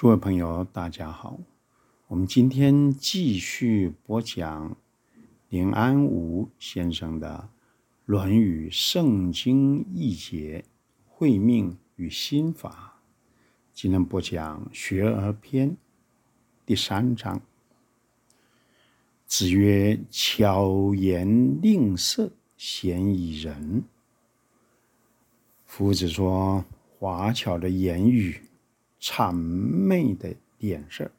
诸位朋友，大家好。我们今天继续播讲林安梧先生的《论语圣经译解会命与心法》。今天播讲学而篇第三章。子曰：“巧言令色，鲜矣仁。”夫子说，华巧的言语。谄媚的脸色，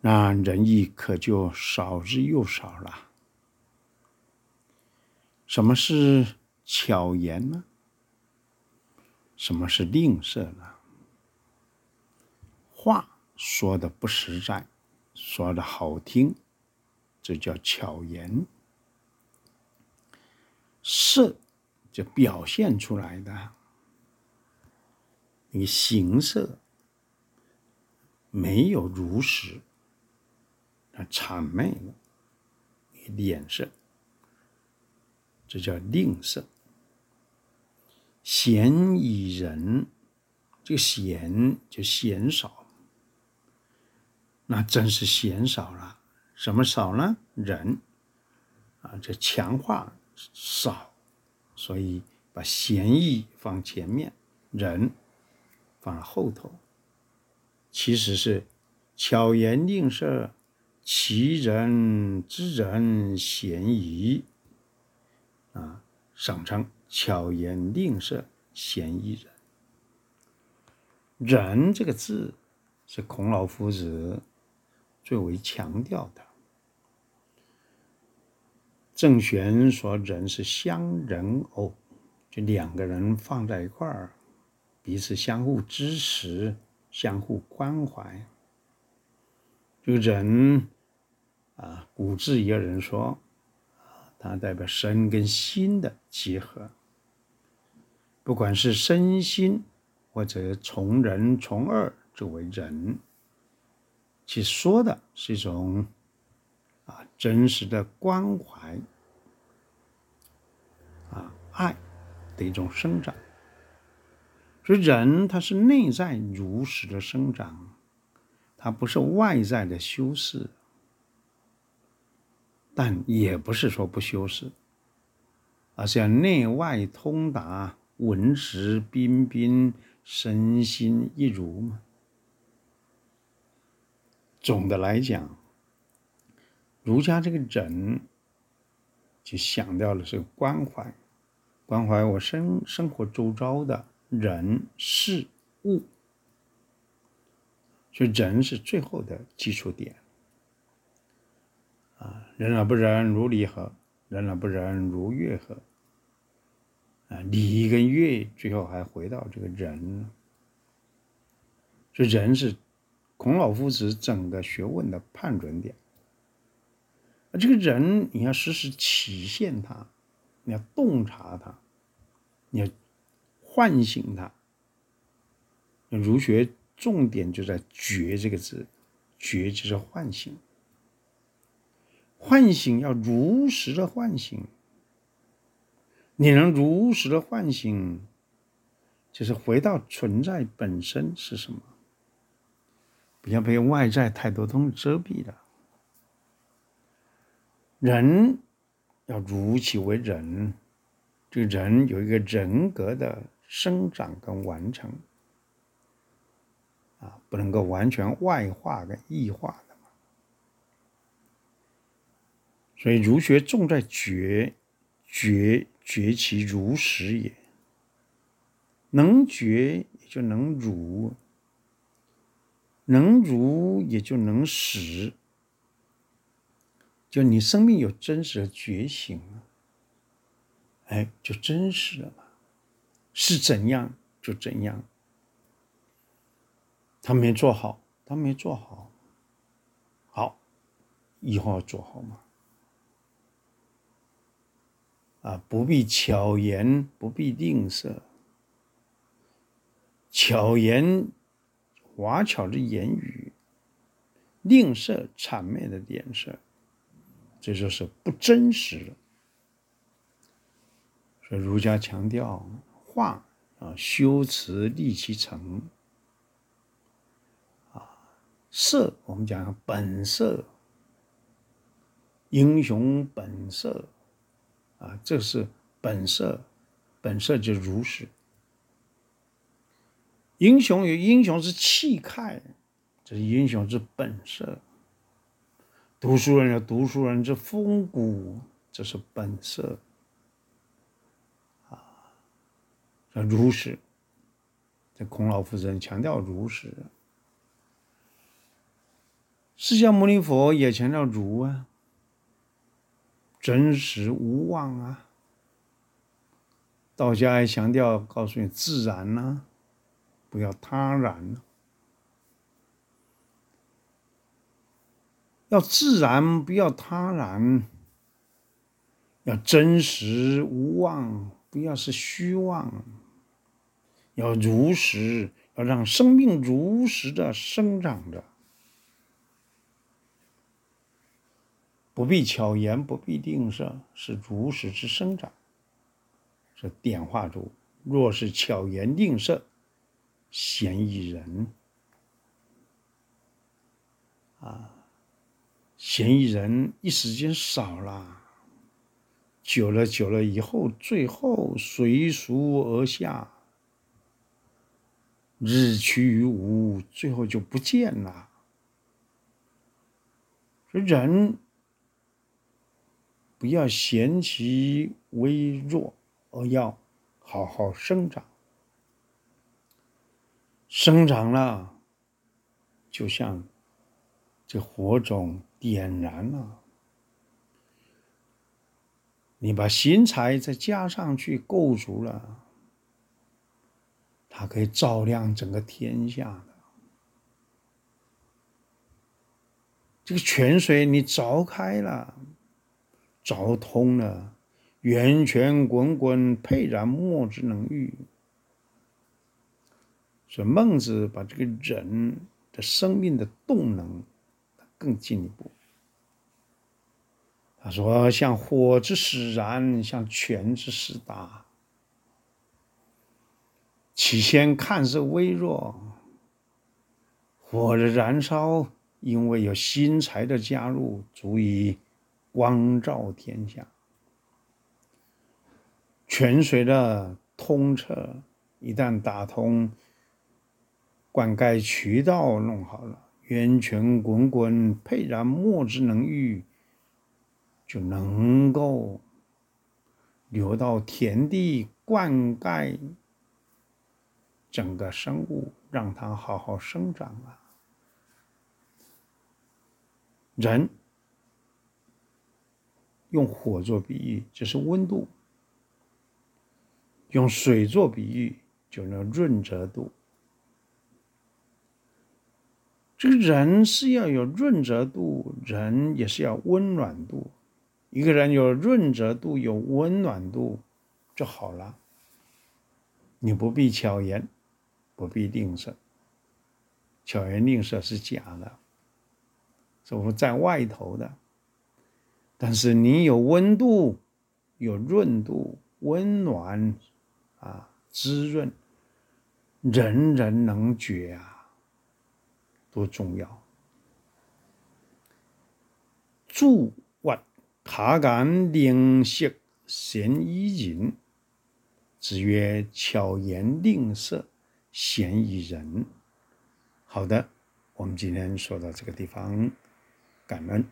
那仁义可就少之又少了。什么是巧言呢？什么是吝啬呢？话说的不实在，说的好听，这叫巧言。色就表现出来的。你形色没有如实，那谄媚了你脸色，这叫令色。鲜矣仁，这个嫌就嫌少，那真是嫌少了。什么少呢？仁啊，这强化少，所以把鲜矣放前面，仁。放在后头，其实是巧言令色，其人之仁鲜矣。啊，省称巧言令色，鲜矣人，人这个字是孔老夫子最为强调的。郑玄说人是相人偶，就两个人放在一块儿。彼此相互支持，相互关怀。这个仁啊，古字也有人说，啊，它代表身跟心的结合。不管是身心，或者从人从恶，作为人，其说的是一种啊真实的关怀，啊爱的一种生长。所以仁，它是内在如实的生长，它不是外在的修饰，但也不是说不修饰，而是要内外通达，文质彬彬，身心一如嘛。总的来讲，儒家这个人，就强调的是关怀，关怀我生生活周遭的。人事物，所以人是最后的基础点。啊，人而不仁，如礼何？人而不仁，如乐何？啊，礼跟乐最后还回到这个人。所以人是孔老夫子整个学问的判准点。而这个人，你要时时体现他，你要洞察他，你要。唤醒他，儒学重点就在“觉”这个字，“觉”就是唤醒。唤醒要如实的唤醒，你能如实的唤醒，就是回到存在本身是什么，不要被外在太多东西遮蔽了。人要如其为人，这个人有一个人格的。生长跟完成，啊，不能够完全外化跟异化的嘛。所以儒学重在觉，觉觉其如实也。能觉也就能如，能如也就能实。就你生命有真实的觉醒，哎，就真实了嘛。是怎样就怎样。他没做好，他没做好，好，以后要做好嘛。啊，不必巧言，不必吝啬。巧言，华巧的言语；吝啬，谄媚的脸色，这就是不真实的。所以儒家强调。话啊，修辞立其成啊，色，我们讲本色，英雄本色，啊，这是本色，本色就如是。英雄有英雄之气概，这是英雄之本色；读书人有读书人之风骨，这是本色。啊，如实。这孔老夫子强调如实。释迦牟尼佛也强调如啊，真实无妄啊。道家还强调告诉你自然呢、不要他然、要自然，不要他然，要真实无妄，不要是虚妄，要如实，要让生命如实的生长着。不必巧言，不必定色，是如实之生长。是点化如，若是巧言令色，嫌疑人。啊，嫌疑人一时间少了，久了久了以后，最后随俗而下，日趋于无，最后就不见了。这人。不要嫌其微弱，而要好好生长。生长了，就像这火种点燃了，你把薪柴再加上去，够足了，它可以照亮整个天下的。这个泉水你凿开了。凿通了，源泉滚滚，沛然莫之能御。所以孟子把这个人的生命的动能更进一步。他说：“像火之使然，像泉之使达。起先看似微弱，火的燃烧，因为有新柴的加入，足以。”光照天下，泉水的通彻，一旦打通，灌溉渠道弄好了，源泉滚滚，沛然莫之能御，就能够流到田地，灌溉整个生物，让它好好生长啊，人。用火做比喻，就是温度；用水做比喻，就是润泽度。这个人是要有润泽度，人也是要温暖度。一个人有润泽度，有温暖度就好了。你不必巧言，不必吝啬。巧言令色是假的，是我在外头的。但是你有温度，有润度，温暖，啊，滋润，人人能觉啊，多重要！注谓他干令色，鲜矣仁。子曰：巧言令色，嫌疑人。好的，我们今天说到这个地方，感恩。